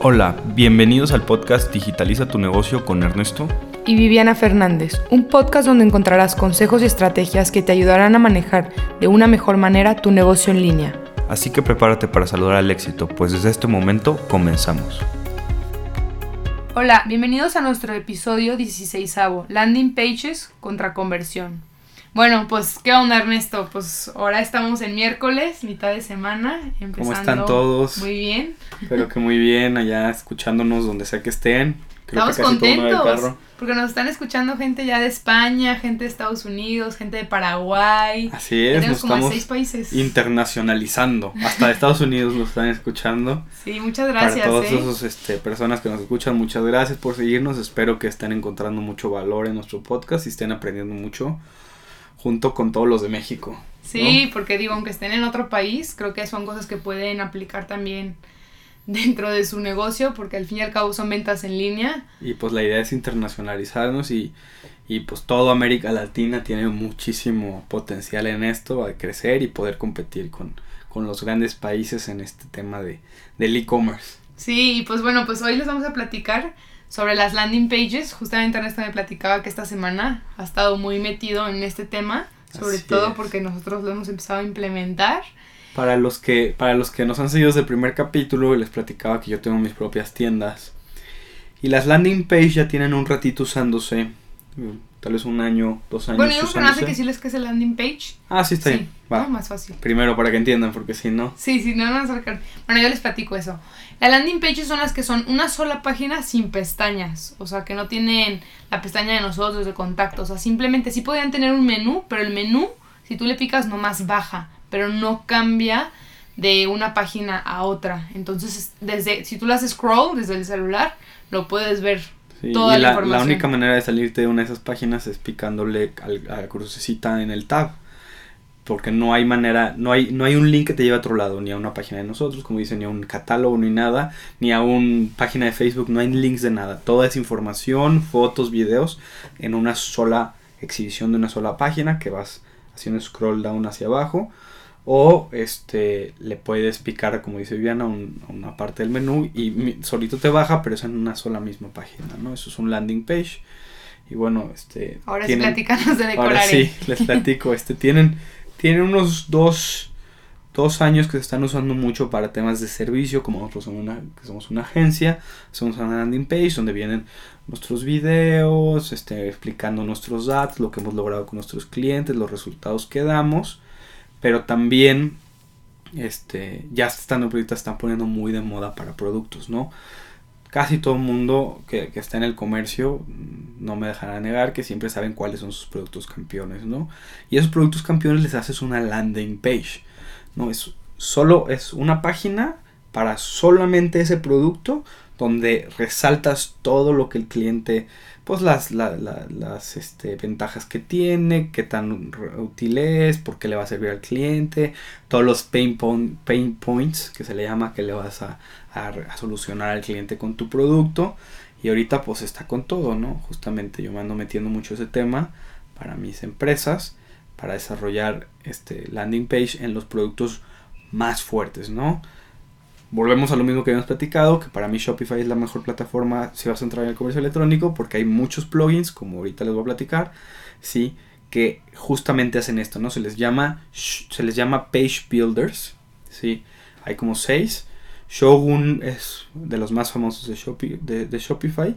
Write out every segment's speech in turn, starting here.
Hola, bienvenidos al podcast Digitaliza tu negocio con Ernesto y Viviana Fernández, un podcast donde encontrarás consejos y estrategias que te ayudarán a manejar de una mejor manera tu negocio en línea. Así que prepárate para saludar al éxito, pues desde este momento comenzamos. Hola, bienvenidos a nuestro episodio 16 Landing Pages contra conversión. Bueno, pues, ¿qué onda, Ernesto? Pues ahora estamos en miércoles, mitad de semana. Empezando ¿Cómo están todos? Muy bien. Espero que muy bien, allá escuchándonos donde sea que estén. estamos contentos. Porque nos están escuchando gente ya de España, gente de Estados Unidos, gente de Paraguay. Así es, nos como estamos seis países. internacionalizando. Hasta de Estados Unidos nos están escuchando. Sí, muchas gracias. Para todas ¿eh? esas este, personas que nos escuchan, muchas gracias por seguirnos. Espero que estén encontrando mucho valor en nuestro podcast y estén aprendiendo mucho junto con todos los de México. Sí, porque digo, aunque estén en otro país, creo que son cosas que pueden aplicar también dentro de su negocio, porque al fin y al cabo son ventas en línea. Y pues la idea es internacionalizarnos y, y pues toda América Latina tiene muchísimo potencial en esto, a crecer y poder competir con, con los grandes países en este tema de, del e-commerce. Sí, y pues bueno, pues hoy les vamos a platicar sobre las landing pages. Justamente Ernesto me platicaba que esta semana ha estado muy metido en este tema, sobre todo porque nosotros lo hemos empezado a implementar. Para los que para los que nos han seguido desde el primer capítulo, les platicaba que yo tengo mis propias tiendas. Y las landing pages ya tienen un ratito usándose tal vez un año, dos años. Bueno, yo creo que decirles que es el landing page. Ah, sí, está bien. Va. más fácil. Primero para que entiendan, porque si no. Sí, sí, no, no, no. Bueno, yo les platico eso. Las landing pages son las que son una sola página sin pestañas. O sea, que no tienen la pestaña de nosotros de contacto. O sea, simplemente sí podrían tener un menú, pero el menú, si tú le picas, nomás baja. Pero no cambia de una página a otra. Entonces, desde si tú haces scroll desde el celular, lo puedes ver y la, única manera de salirte de una de esas páginas es picándole a la crucecita en el tab. Porque no hay manera, no hay, no hay un link que te lleve a otro lado, ni a una página de nosotros, como dicen, ni a un catálogo, ni nada, ni a una página de Facebook, no hay links de nada. Toda es información, fotos, videos, en una sola exhibición de una sola página que vas haciendo scroll down hacia abajo o este le puedes picar como dice Viviana una parte del menú y solito te baja pero es en una sola misma página no eso es un landing page. Y bueno este ahora sí platicanos de decorar ahora sí les platico este tienen tienen unos dos dos años que se están usando mucho para temas de servicio como nosotros somos una, que somos una agencia somos una landing page donde vienen nuestros videos este explicando nuestros ads lo que hemos logrado con nuestros clientes los resultados que damos pero también este, ya están ahorita están poniendo muy de moda para productos, ¿no? Casi todo el mundo que, está en el comercio mm, no me dejará negar que siempre saben cuáles son sus productos campeones, ¿no? Y esos productos campeones les haces una landing page, ¿no? Es solo es una página para solamente ese producto donde resaltas todo lo que el cliente pues las, las este, ventajas que tiene, qué tan útil es, por qué le va a servir al cliente, todos los pain, pain points que se le llama que le vas a, solucionar al cliente con tu producto. Y ahorita pues está con todo, ¿no? Justamente yo me ando metiendo mucho ese tema para mis empresas, para desarrollar este landing page en los productos más fuertes, ¿no? Volvemos a lo mismo que habíamos platicado, que para mí Shopify es la mejor plataforma si vas a entrar en el comercio electrónico, porque hay muchos plugins, como ahorita les voy a platicar, ¿sí? que justamente hacen esto, ¿no? Se les llama, se les llama Page Builders, ¿sí? Hay como seis. Shogun es de los más famosos de, de Shopify.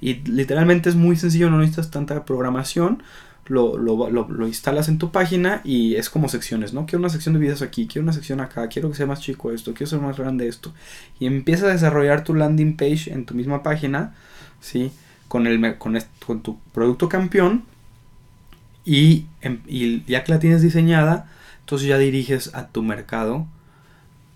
Y literalmente es muy sencillo, no necesitas tanta programación lo, lo, lo, instalas en tu página y es como secciones, ¿no? Quiero una sección de videos aquí, quiero una sección acá, quiero que sea más chico esto, quiero ser más grande esto. Y empiezas a desarrollar tu landing page en tu misma página, ¿sí? Con, el, con, tu producto campeón y, em, y, ya que la tienes diseñada, entonces ya diriges a tu mercado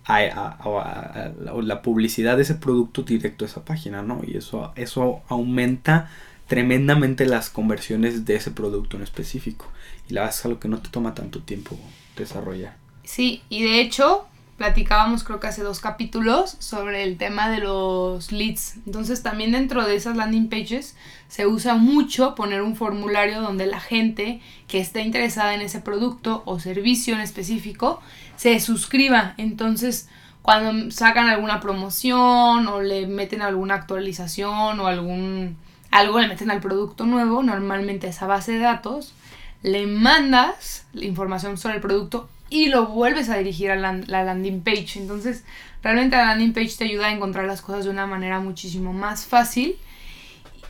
a, a, la publicidad de ese producto directo a esa página, ¿no? Y eso, eso aumenta tremendamente las conversiones de ese producto en específico. Y la es algo que no te toma tanto tiempo desarrollar. Sí, y de hecho platicábamos creo que hace dos capítulos sobre el tema de los leads. Entonces también dentro de esas landing pages se usa mucho poner un formulario donde la gente que esté interesada en ese producto o servicio en específico se suscriba. Entonces cuando sacan alguna promoción o le meten alguna actualización o algún algo le meten al producto nuevo, normalmente esa base de datos, le mandas la información sobre el producto y lo vuelves a dirigir a la, la landing page. Entonces, realmente la landing page te ayuda a encontrar las cosas de una manera muchísimo más fácil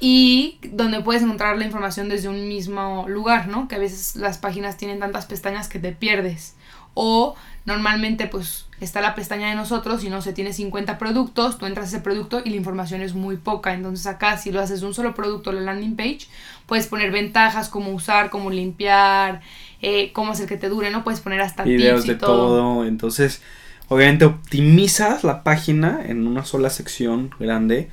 y donde puedes encontrar la información desde un mismo lugar, ¿no? Que a veces las páginas tienen tantas pestañas que te pierdes. O normalmente pues está la pestaña de nosotros y no se tiene 50 productos, tú entras a ese producto y la información es muy poca. Entonces acá si lo haces un solo producto, la landing page, puedes poner ventajas, cómo usar, cómo limpiar, eh, cómo hacer que te dure, ¿no? Puedes poner hasta Videos tips y de todo. Entonces, obviamente optimizas la página en una sola sección grande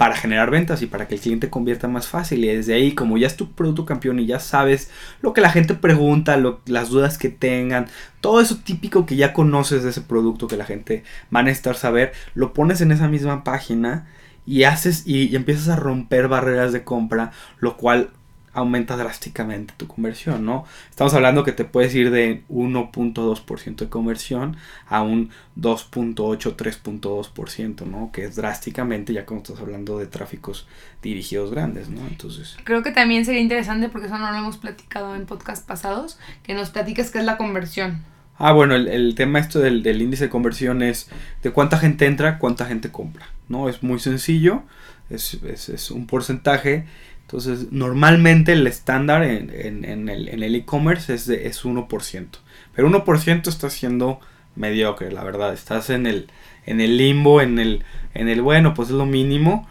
para generar ventas y para que el cliente convierta más fácil. Y desde ahí, como ya es tu producto campeón y ya sabes lo que la gente pregunta, las dudas que tengan, todo eso típico que ya conoces de ese producto que la gente va a necesitar saber, lo pones en esa misma página y haces y empiezas a romper barreras de compra, lo cual aumenta drásticamente tu conversión, ¿no? Estamos hablando que te puedes ir de 1.2% de conversión a un 2.8, 3.2%, ¿no? Que es drásticamente ya como estás hablando de tráficos dirigidos grandes, ¿no? Entonces... Creo que también sería interesante, porque eso no lo hemos platicado en podcast pasados, que nos platiques qué es la conversión. Ah, bueno, el, el tema esto del, del índice de conversión es de cuánta gente entra, cuánta gente compra, ¿no? Es muy sencillo, es, es, es un porcentaje entonces, normalmente el estándar en, en, en el e-commerce es, de, es 1%. Pero 1% está siendo mediocre, la verdad. Estás en el, en el limbo, en el, en el bueno, pues es lo mínimo.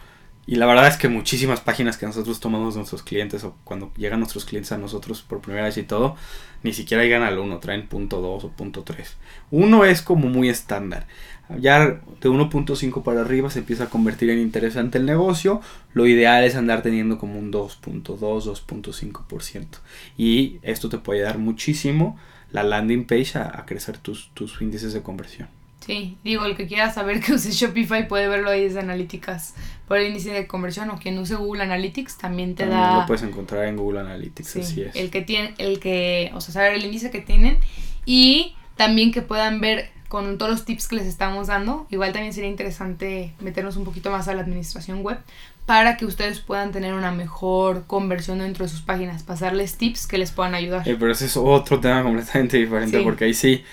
Y la verdad es que muchísimas páginas que nosotros tomamos de nuestros clientes o cuando llegan nuestros clientes a nosotros por primera vez y todo, ni siquiera llegan al 1, traen punto 2 o punto 3. 1 es como muy estándar. Ya de 1.5 para arriba se empieza a convertir en interesante el negocio. Lo ideal es andar teniendo como un 2.2, 2.5%. Y esto te puede dar muchísimo la landing page a, a, crecer tus, tus índices de conversión. Sí, digo, el que quiera saber que use Shopify puede verlo ahí desde analíticas por el índice de conversión o quien use Google Analytics también te También da... lo puedes encontrar en Google Analytics, Sí, así es. el que tiene, el que, o sea, saber el índice que tienen y también que puedan ver con todos los tips que les estamos dando. Igual también sería interesante meternos un poquito más a la administración web para que ustedes puedan tener una mejor conversión dentro de sus páginas, pasarles tips que les puedan ayudar. Eh, pero ese es otro tema completamente diferente Sí. porque ahí sí,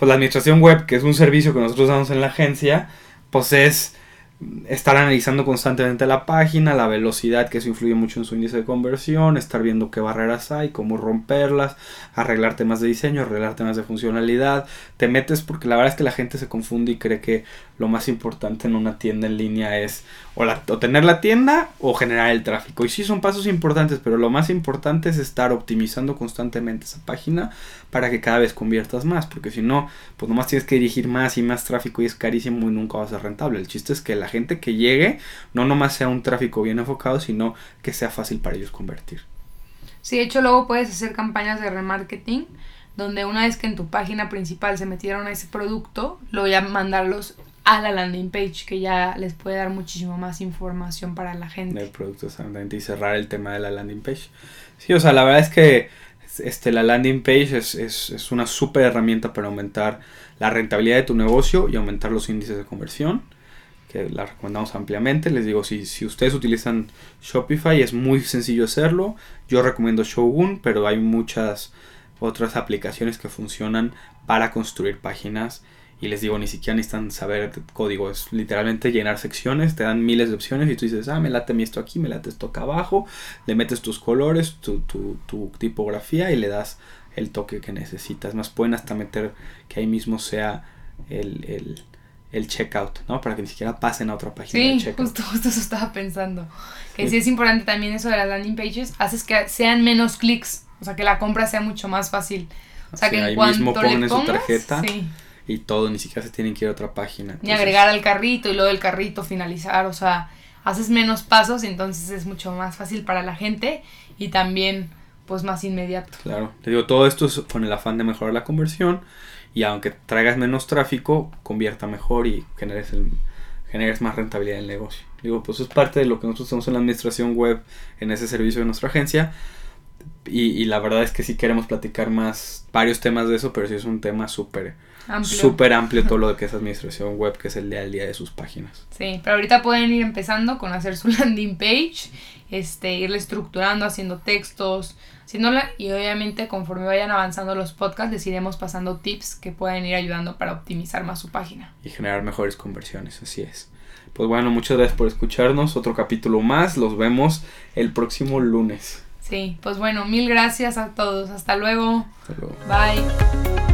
pues la administración web, que es un servicio que nosotros damos en la agencia, pues es estar analizando constantemente la página, la velocidad, que eso influye mucho en su índice de conversión, estar viendo qué barreras hay, cómo romperlas, arreglar temas de diseño, arreglar temas de funcionalidad. Te metes porque la verdad es que la gente se confunde y cree que lo más importante en una tienda en línea es o, tener la tienda o generar el tráfico. Y sí son pasos importantes, pero lo más importante es estar optimizando constantemente esa página para que cada vez conviertas más, porque si no, pues nomás tienes que dirigir más y más tráfico y es carísimo y nunca va a ser rentable. El chiste es que la gente que llegue no nomás sea un tráfico bien enfocado, sino que sea fácil para ellos convertir. Sí, de hecho luego puedes hacer campañas de remarketing donde una vez que en tu página principal se metieron a ese producto, lo voy a mandarlos a la landing page que ya les puede dar muchísimo más información para la gente. del producto exactamente y cerrar el tema de la landing page. Sí, o sea, la verdad es que este, la landing page es, es, es una súper herramienta para aumentar la rentabilidad de tu negocio y aumentar los índices de conversión, que la recomendamos ampliamente. Les digo, si, si ustedes utilizan Shopify es muy sencillo hacerlo. Yo recomiendo Shogun, pero hay muchas otras aplicaciones que funcionan para construir páginas y les digo, ni siquiera necesitan saber código, es literalmente llenar secciones, te dan miles de opciones y tú dices, ah, me late esto aquí, me late esto acá abajo, le metes tus colores, tu, tu, tu tipografía y le das el toque que necesitas. Más pueden hasta meter que ahí mismo sea el, el, el checkout, ¿no? Para que ni siquiera pasen a otra página de Sí, checkout. justo, justo eso estaba pensando. Que Sí. sí es importante también eso de las landing pages, haces que sean menos clics, o sea, que la compra sea mucho más fácil. O sea, Sí, que ahí en cuanto mismo le ponen su pongas, tarjeta. sí, Y todo, ni siquiera se tienen que ir a otra página. ni Entonces, agregar al carrito y luego del carrito finalizar, o sea, haces menos pasos, entonces es mucho más fácil para la gente y también pues más inmediato. Claro, te digo, todo esto es con el afán de mejorar la conversión y aunque traigas menos tráfico, convierta mejor y generes, el, generes más rentabilidad en el negocio. Digo, pues es parte de lo que nosotros hacemos en la administración web, en ese servicio de nuestra agencia. Y, y la verdad es que sí queremos platicar más, varios temas de eso, pero sí es un tema súper Amplio. súper amplio todo lo que es administración web, que es el día al día de sus páginas. Sí, pero ahorita pueden ir empezando con hacer su landing page, este, irle estructurando, haciendo textos, haciéndola y obviamente conforme vayan avanzando los podcasts les iremos pasando tips que pueden ir ayudando para optimizar más su página. Y generar mejores conversiones, así es. Pues bueno, muchas gracias por escucharnos. Otro capítulo más. Los vemos el próximo lunes. Sí, pues bueno, mil gracias a todos. Hasta luego. Hasta luego. Bye.